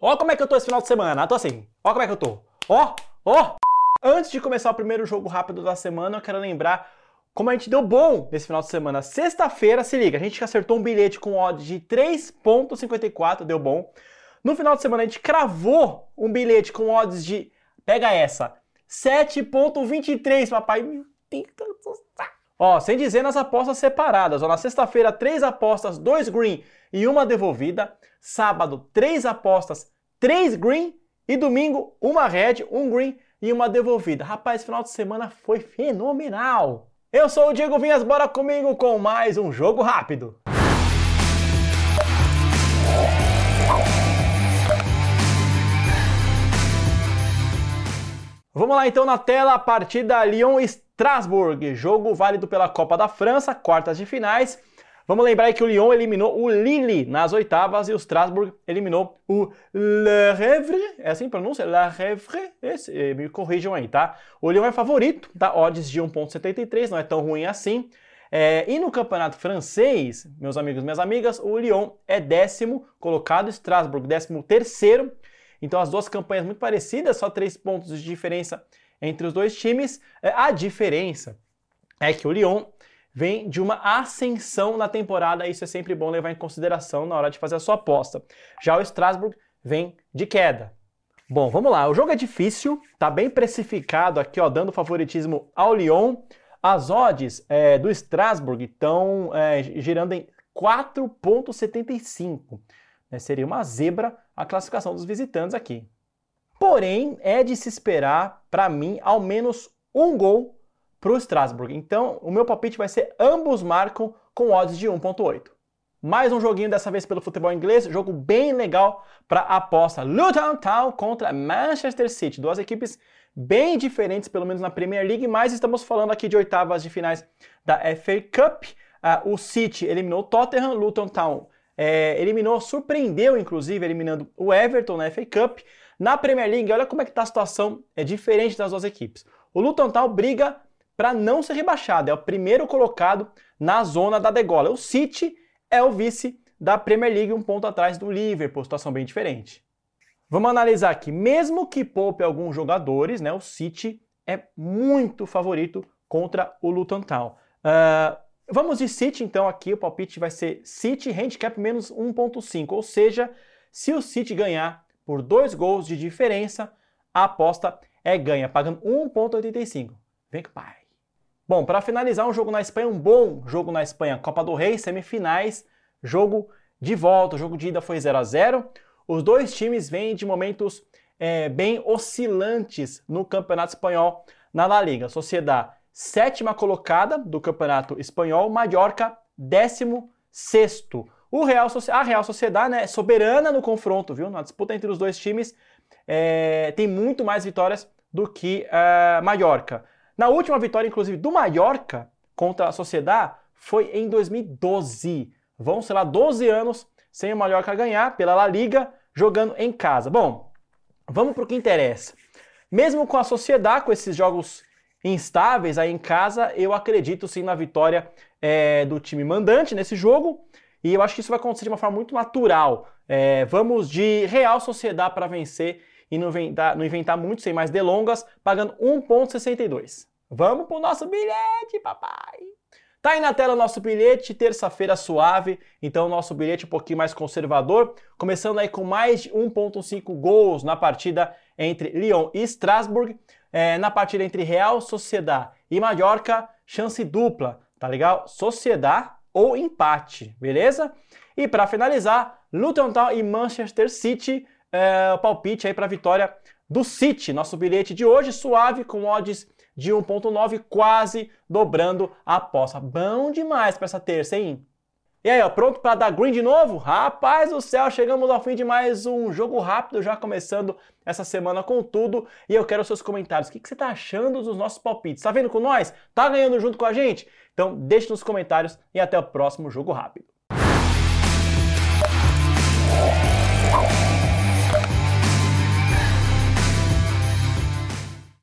Ó como é que eu tô esse final de semana. tô assim. Ó como é que eu tô. Ó, ó. Antes de começar o primeiro jogo rápido da semana, eu quero lembrar como a gente deu bom nesse final de semana. Sexta-feira, se liga, a gente acertou um bilhete com odds de 3.54, deu bom. No final de semana a gente cravou um bilhete com odds de, pega essa, 7.23, papai. Tem tanto Ó, sem dizer nas apostas separadas. Ó, na sexta-feira, três apostas, dois green e uma devolvida. Sábado, três apostas, três green. E domingo, uma red, um green e uma devolvida. Rapaz, final de semana foi fenomenal. Eu sou o Diego Vinhas, bora comigo com mais um jogo rápido. Vamos lá então na tela, a partida Lyon-Strasbourg, jogo válido pela Copa da França, quartas de finais. Vamos lembrar que o Lyon eliminou o Lille nas oitavas e o Strasbourg eliminou o Le Havre. É assim a pronúncia? Le Havre? Esse, eh, me corrijam aí, tá? O Lyon é favorito, tá? Odds de 1,73, não é tão ruim assim. É, e no campeonato francês, meus amigos e minhas amigas, o Lyon é décimo colocado, Strasbourg décimo terceiro. Então as duas campanhas muito parecidas, só três pontos de diferença entre os dois times. É, a diferença é que o Lyon vem de uma ascensão na temporada, isso é sempre bom levar em consideração na hora de fazer a sua aposta. Já o Strasbourg vem de queda. Bom, vamos lá. O jogo é difícil, tá bem precificado aqui, ó, dando favoritismo ao Lyon. As odds é, do Strasbourg estão é, girando em 4,75. Né? Seria uma zebra a classificação dos visitantes aqui. Porém, é de se esperar, para mim, ao menos um gol para o Strasbourg. Então, o meu palpite vai ser ambos marcam com odds de 1.8. Mais um joguinho dessa vez pelo futebol inglês, jogo bem legal para aposta. Luton Town contra Manchester City, duas equipes bem diferentes, pelo menos na Premier League, mas estamos falando aqui de oitavas de finais da FA Cup. Uh, o City eliminou o Tottenham, Luton Town é, eliminou, surpreendeu inclusive, eliminando o Everton na FA Cup. Na Premier League, olha como é que está a situação, é diferente das duas equipes. O Luton Town briga para não ser rebaixado, é o primeiro colocado na zona da degola. O City é o vice da Premier League, um ponto atrás do Liverpool, situação bem diferente. Vamos analisar aqui, mesmo que poupe alguns jogadores, né, o City é muito favorito contra o Luton Town. Uh, Vamos de City, então, aqui o palpite vai ser City handicap menos 1.5, ou seja, se o City ganhar por dois gols de diferença, a aposta é ganha, pagando 1.85. Vem com pai. Bom, para finalizar um jogo na Espanha, um bom jogo na Espanha, Copa do Rei, semifinais, jogo de volta, o jogo de ida foi 0 a 0 Os dois times vêm de momentos é, bem oscilantes no Campeonato Espanhol na La Liga. Sociedade sétima colocada do Campeonato Espanhol, Mallorca, décimo sexto. O Real, a Real Sociedade né, é soberana no confronto, viu? Na disputa entre os dois times, é, tem muito mais vitórias do que uh, Mallorca. Na última vitória, inclusive, do Mallorca contra a Sociedade foi em 2012. Vão, sei lá, 12 anos sem o Mallorca ganhar pela La Liga, jogando em casa. Bom, vamos para o que interessa. Mesmo com a Sociedade, com esses jogos instáveis aí em casa, eu acredito sim na vitória é, do time mandante nesse jogo. E eu acho que isso vai acontecer de uma forma muito natural. É, vamos de Real Sociedade para vencer e não inventar, não inventar muito, sem mais delongas, pagando 1,62. Vamos pro nosso bilhete, papai! Tá aí na tela o nosso bilhete, terça-feira suave, então nosso bilhete um pouquinho mais conservador, começando aí com mais de 1.5 gols na partida entre Lyon e Strasbourg. É, na partida entre Real Sociedad e Mallorca, chance dupla, tá legal? Sociedad ou empate, beleza? E para finalizar, Luton Town e Manchester City, é, palpite aí para vitória do City. Nosso bilhete de hoje suave com odds de 1.9, quase dobrando a aposta. Bom demais para essa terça, hein? E aí, ó, pronto para dar green de novo? Rapaz do céu, chegamos ao fim de mais um jogo rápido, já começando essa semana com tudo. E eu quero seus comentários. O que, que você está achando dos nossos palpites? Tá vendo com nós? Tá ganhando junto com a gente? Então deixe nos comentários e até o próximo jogo rápido.